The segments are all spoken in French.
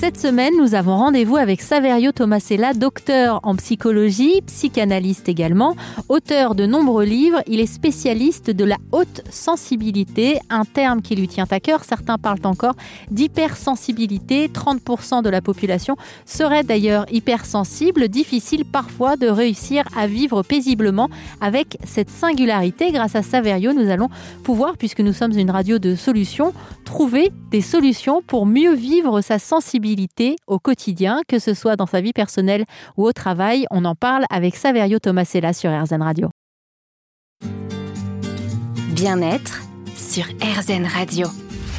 Cette semaine, nous avons rendez-vous avec Saverio Tomasella, docteur en psychologie, psychanalyste également, auteur de nombreux livres. Il est spécialiste de la haute sensibilité, un terme qui lui tient à cœur. Certains parlent encore d'hypersensibilité. 30% de la population serait d'ailleurs hypersensible. Difficile parfois de réussir à vivre paisiblement avec cette singularité. Grâce à Saverio, nous allons pouvoir, puisque nous sommes une radio de solutions, trouver des solutions pour mieux vivre sa sensibilité au quotidien, que ce soit dans sa vie personnelle ou au travail. On en parle avec Saverio Tomasella sur RZN Radio. Bien-être sur RZN Radio.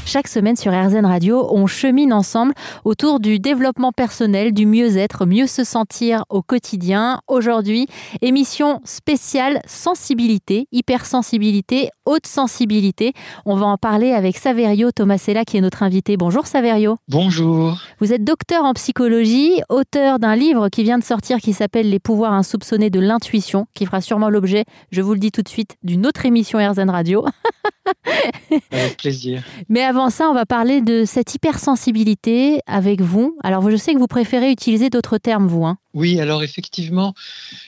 Chaque semaine sur RZN Radio, on chemine ensemble autour du développement personnel, du mieux-être, mieux se sentir au quotidien. Aujourd'hui, émission spéciale sensibilité, hypersensibilité, haute sensibilité. On va en parler avec Saverio Tomasella qui est notre invité. Bonjour Saverio. Bonjour. Vous êtes docteur en psychologie, auteur d'un livre qui vient de sortir qui s'appelle Les pouvoirs insoupçonnés de l'intuition, qui fera sûrement l'objet, je vous le dis tout de suite, d'une autre émission RZN Radio. Avec plaisir. Mais avant ça, on va parler de cette hypersensibilité avec vous. Alors, je sais que vous préférez utiliser d'autres termes, vous. Hein. Oui, alors effectivement,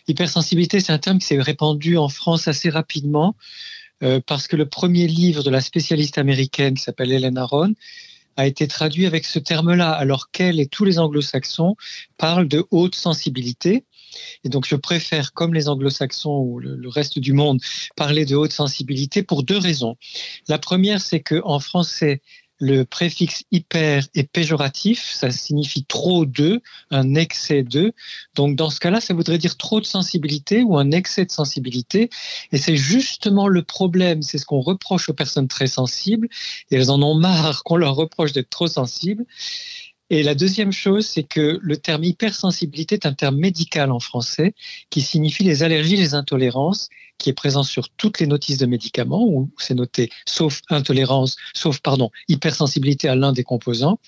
hypersensibilité, c'est un terme qui s'est répandu en France assez rapidement euh, parce que le premier livre de la spécialiste américaine qui s'appelle Hélène Aron a été traduit avec ce terme-là, alors qu'elle et tous les anglo-saxons parlent de haute sensibilité. Et donc, je préfère, comme les anglo-saxons ou le, reste du monde, parler de haute sensibilité pour deux raisons. La première, c'est qu'en français, le préfixe hyper est péjoratif, ça signifie trop de, un excès de. Donc dans ce cas-là, ça voudrait dire trop de sensibilité ou un excès de sensibilité. Et c'est justement le problème, c'est ce qu'on reproche aux personnes très sensibles, et elles en ont marre qu'on leur reproche d'être trop sensibles. Et la deuxième chose, c'est que le terme hypersensibilité est un terme médical en français qui signifie les allergies, les intolérances, qui est présent sur toutes les notices de médicaments où c'est noté sauf intolérance, sauf pardon, hypersensibilité à l'un des composants.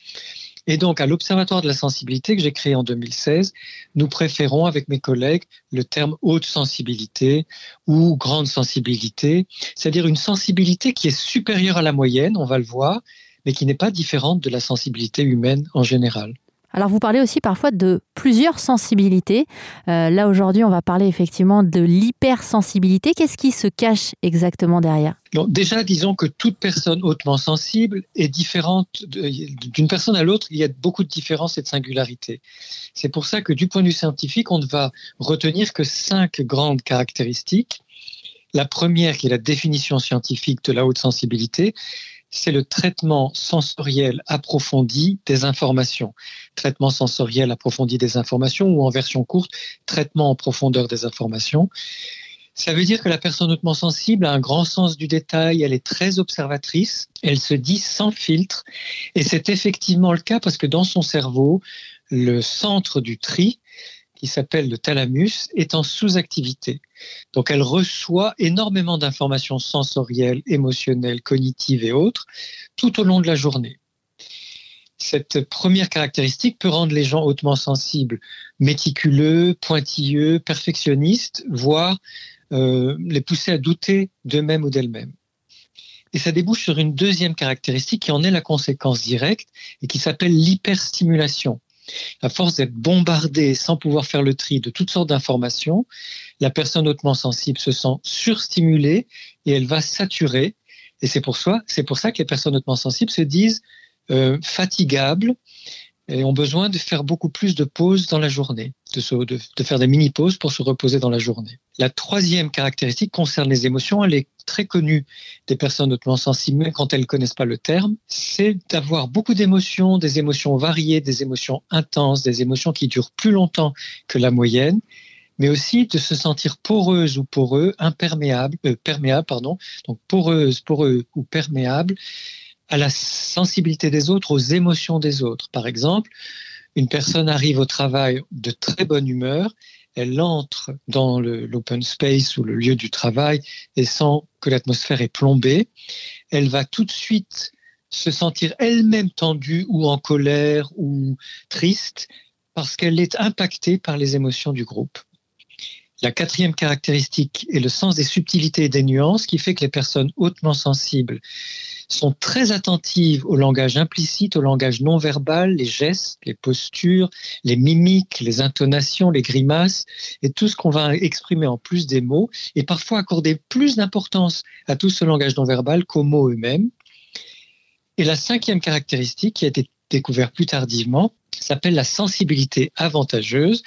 Et donc, à l'Observatoire de la sensibilité que j'ai créé en 2016, nous préférons avec mes collègues le terme haute sensibilité ou grande sensibilité, c'est-à-dire une sensibilité qui est supérieure à la moyenne, on va le voir, mais qui n'est pas différente de la sensibilité humaine en général. Alors vous parlez aussi parfois de plusieurs sensibilités. Euh, là aujourd'hui, on va parler effectivement de l'hypersensibilité. Qu'est-ce qui se cache exactement derrière? Déjà, disons que toute personne hautement sensible est différente d'une personne à l'autre. Il y a beaucoup de différences et de singularités. C'est pour ça que du point de vue scientifique, on ne va retenir que cinq grandes caractéristiques. La première, qui est la définition scientifique de la haute sensibilité, c'est le traitement sensoriel approfondi des informations. Traitement sensoriel approfondi des informations ou en version courte, traitement en profondeur des informations. Ça veut dire que la personne hautement sensible a un grand sens du détail, elle est très observatrice, elle se dit sans filtre, et c'est effectivement le cas parce que dans son cerveau, le centre du tri, qui s'appelle le thalamus, est en sous-activité. Donc elle reçoit énormément d'informations sensorielles, émotionnelles, cognitives et autres tout au long de la journée. Cette première caractéristique peut rendre les gens hautement sensibles, méticuleux, pointilleux, perfectionnistes, voire euh, les pousser à douter d'eux-mêmes ou d'elles-mêmes. Et ça débouche sur une deuxième caractéristique qui en est la conséquence directe et qui s'appelle l'hyperstimulation. À force d'être bombardée sans pouvoir faire le tri de toutes sortes d'informations, la personne hautement sensible se sent surstimulée et elle va saturer. Et c'est pour, ça, c'est pour ça que les personnes hautement sensibles se disent euh, fatigables et ont besoin de faire beaucoup plus de pauses dans la journée, de, de, faire des mini-pauses pour se reposer dans la journée. La troisième caractéristique concerne les émotions. Elle est très connue des personnes hautement sensibles, même quand elles ne connaissent pas le terme. C'est d'avoir beaucoup d'émotions, des émotions variées, des émotions intenses, des émotions qui durent plus longtemps que la moyenne mais aussi de se sentir poreuse ou poreux, imperméable, euh, perméable, pardon, donc poreuse, poreux ou perméable à la sensibilité des autres, aux émotions des autres. Par exemple, une personne arrive au travail de très bonne humeur, elle entre dans l'open space ou le lieu du travail et sent que l'atmosphère est plombée, elle va tout de suite se sentir elle-même tendue ou en colère ou triste parce qu'elle est impactée par les émotions du groupe. La quatrième caractéristique est le sens des subtilités et des nuances qui fait que les personnes hautement sensibles sont très attentives au langage implicite, au langage non verbal, les gestes, les postures, les mimiques, les intonations, les grimaces et tout ce qu'on va exprimer en plus des mots et parfois accorder plus d'importance à tout ce langage non verbal qu'aux mots eux-mêmes. Et la cinquième caractéristique qui a été découverte plus tardivement s'appelle la sensibilité avantageuse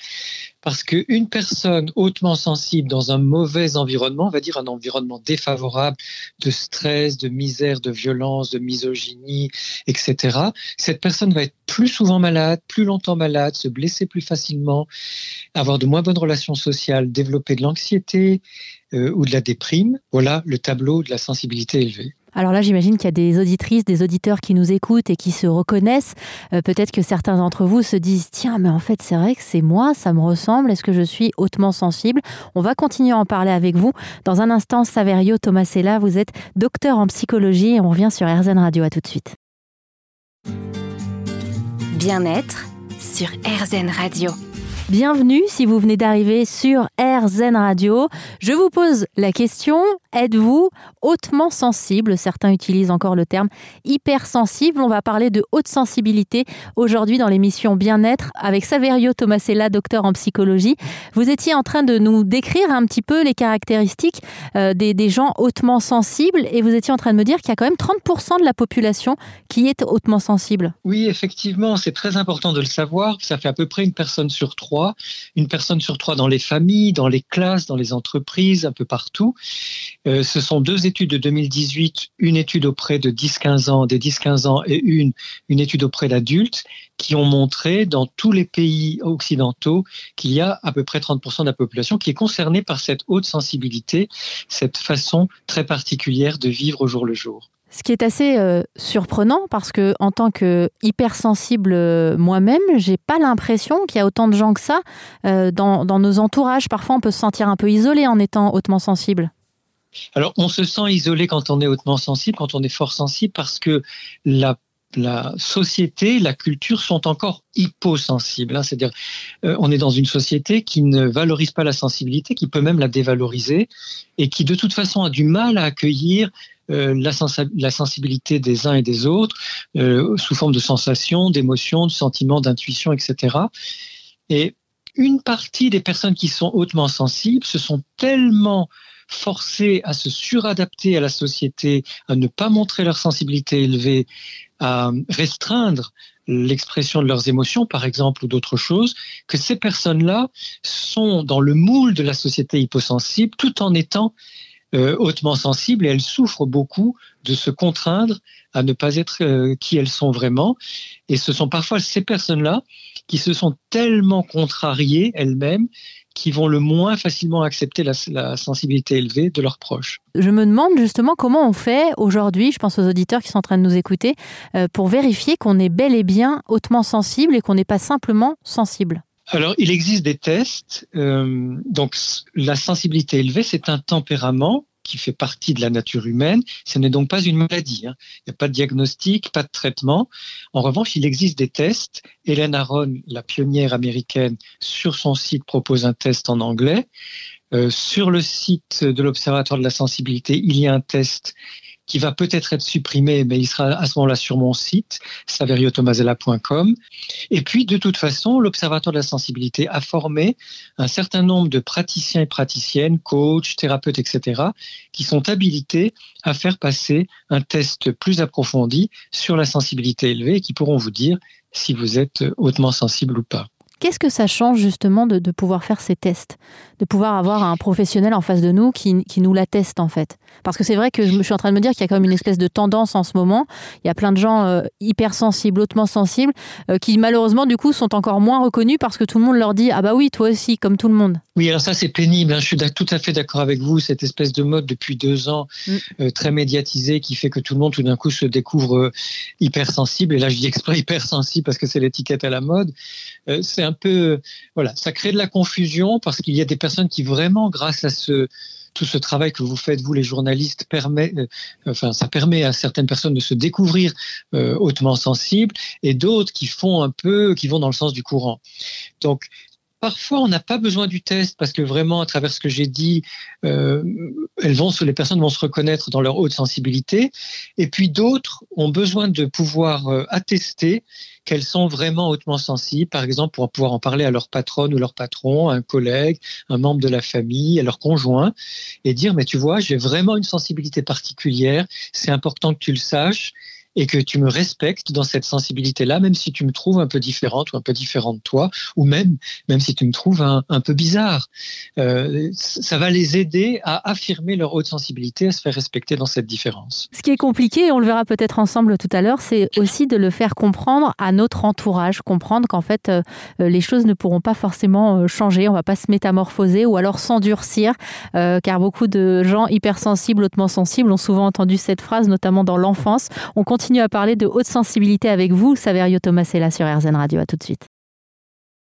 parce qu'une personne hautement sensible dans un mauvais environnement, on va dire un environnement défavorable de stress, de misère, de violence, de misogynie, etc., cette personne va être plus souvent malade, plus longtemps malade, se blesser plus facilement, avoir de moins bonnes relations sociales, développer de l'anxiété euh, ou de la déprime. Voilà le tableau de la sensibilité élevée. Alors là, j'imagine qu'il y a des auditrices, des auditeurs qui nous écoutent et qui se reconnaissent. Euh, peut-être que certains d'entre vous se disent Tiens, mais en fait, c'est vrai que c'est moi, ça me ressemble. Est-ce que je suis hautement sensible? On va continuer à en parler avec vous. Dans un instant, Saverio Tomasella, vous êtes docteur en psychologie et on revient sur RZN Radio. À tout de suite. Bien-être sur RZN Radio. Bienvenue si vous venez d'arriver sur RZN Radio. Je vous pose la question, êtes-vous hautement sensible? Certains utilisent encore le terme hypersensible. On va parler de haute sensibilité aujourd'hui dans l'émission Bien-être avec Saverio Tomasella, docteur en psychologie. Vous étiez en train de nous décrire un petit peu les caractéristiques euh, des, des gens hautement sensibles et vous étiez en train de me dire qu'il y a quand même 30% de la population qui est hautement sensible. Oui, effectivement, c'est très important de le savoir. Ça fait à peu près une personne sur trois une personne sur trois dans les familles, dans les classes, dans les entreprises, un peu partout. Euh, ce sont deux études de 2018, une étude auprès de 10-15 ans, des 10-15 ans et une, une étude auprès d'adultes qui ont montré dans tous les pays occidentaux qu'il y a à peu près 30% de la population qui est concernée par cette haute sensibilité, cette façon très particulière de vivre au jour le jour. Ce qui est assez euh, surprenant parce que en tant que hypersensible euh, moi-même, j'ai pas l'impression qu'il y a autant de gens que ça euh, dans, nos entourages. Parfois, on peut se sentir un peu isolé en étant hautement sensible. Alors, on se sent isolé quand on est hautement sensible, quand on est fort sensible, parce que la société, la culture sont encore hyposensibles. Hein. C'est-à-dire, on est dans une société qui ne valorise pas la sensibilité, qui peut même la dévaloriser, et qui de toute façon a du mal à accueillir euh, la, sensibilité des uns et des autres euh, sous forme de sensations, d'émotions, de sentiments, d'intuition, etc. Et une partie des personnes qui sont hautement sensibles se sont tellement forcées à se suradapter à la société, à ne pas montrer leur sensibilité élevée, à restreindre l'expression de leurs émotions, par exemple, ou d'autres choses, que ces personnes-là sont dans le moule de la société hyposensible tout en étant euh, hautement sensibles et elles souffrent beaucoup de se contraindre à ne pas être euh, qui elles sont vraiment. Et ce sont parfois ces personnes-là qui se sont tellement contrariées elles-mêmes qui vont le moins facilement accepter la, sensibilité élevée de leurs proches. Je me demande justement comment on fait aujourd'hui, je pense aux auditeurs qui sont en train de nous écouter, euh, pour vérifier qu'on est bel et bien hautement sensible et qu'on n'est pas simplement sensible. Alors, il existe des tests. Euh, donc, la sensibilité élevée, c'est un tempérament qui fait partie de la nature humaine. Ce n'est donc pas une maladie. Hein. Il n'y a pas de diagnostic, pas de traitement. En revanche, il existe des tests. Hélène Aron, la pionnière américaine, sur son site propose un test en anglais. Euh, sur le site de l'Observatoire de la sensibilité, il y a un test qui va peut-être être supprimé, mais il sera à ce moment-là sur mon site, saveriotomasella.com. Et puis, de toute façon, l'Observatoire de la sensibilité a formé un certain nombre de praticiens et praticiennes, coachs, thérapeutes, etc., qui sont habilités à faire passer un test plus approfondi sur la sensibilité élevée et qui pourront vous dire si vous êtes hautement sensible ou pas. Qu'est-ce que ça change justement de, pouvoir faire ces tests? De pouvoir avoir un professionnel en face de nous qui, qui nous l'atteste en fait? Parce que c'est vrai que je, suis en train de me dire qu'il y a quand même une espèce de tendance en ce moment. Il y a plein de gens euh, hypersensibles, hautement sensibles, euh, qui malheureusement du coup sont encore moins reconnus parce que tout le monde leur dit Ah bah oui, toi aussi, comme tout le monde. Oui, alors ça c'est pénible, hein. je suis tout à fait d'accord avec vous, cette espèce de mode depuis deux ans mm. euh, très médiatisé qui fait que tout le monde tout d'un coup se découvre hypersensible. Et là je dis exprès hypersensible parce que c'est l'étiquette à la mode. c'est un peu, voilà, ça crée de la confusion parce qu'il y a des personnes qui vraiment, grâce à ce, tout ce travail que vous faites, vous les journalistes, permet, euh, enfin, ça permet à certaines personnes de se découvrir euh, hautement sensibles et d'autres qui font un peu, qui vont dans le sens du courant. Donc, parfois, on n'a pas besoin du test parce que vraiment, à travers ce que j'ai dit, euh, elles vont, les personnes vont se reconnaître dans leur haute sensibilité. Et puis d'autres ont besoin de pouvoir euh, attester qu'elles sont vraiment hautement sensibles, par exemple pour pouvoir en parler à leur patronne ou leur patron, un collègue, un membre de la famille, à leur conjoint, et dire, mais tu vois, j'ai vraiment une sensibilité particulière, c'est important que tu le saches, et que tu me respectes dans cette sensibilité-là, même si tu me trouves un peu différente ou un peu différent de toi, ou même, même si tu me trouves un, peu bizarre. Euh, ça va les aider à affirmer leur haute sensibilité, à se faire respecter dans cette différence. Ce qui est compliqué, et on le verra peut-être ensemble tout à l'heure, c'est aussi de le faire comprendre à notre entourage, comprendre qu'en fait, euh, les choses ne pourront pas forcément euh, changer, on va pas se métamorphoser ou alors s'endurcir, car beaucoup de gens hypersensibles, hautement sensibles ont souvent entendu cette phrase, notamment dans l'enfance. On continue continue à parler de haute sensibilité avec vous, Saverio Tomasella sur RZN Radio. À tout de suite.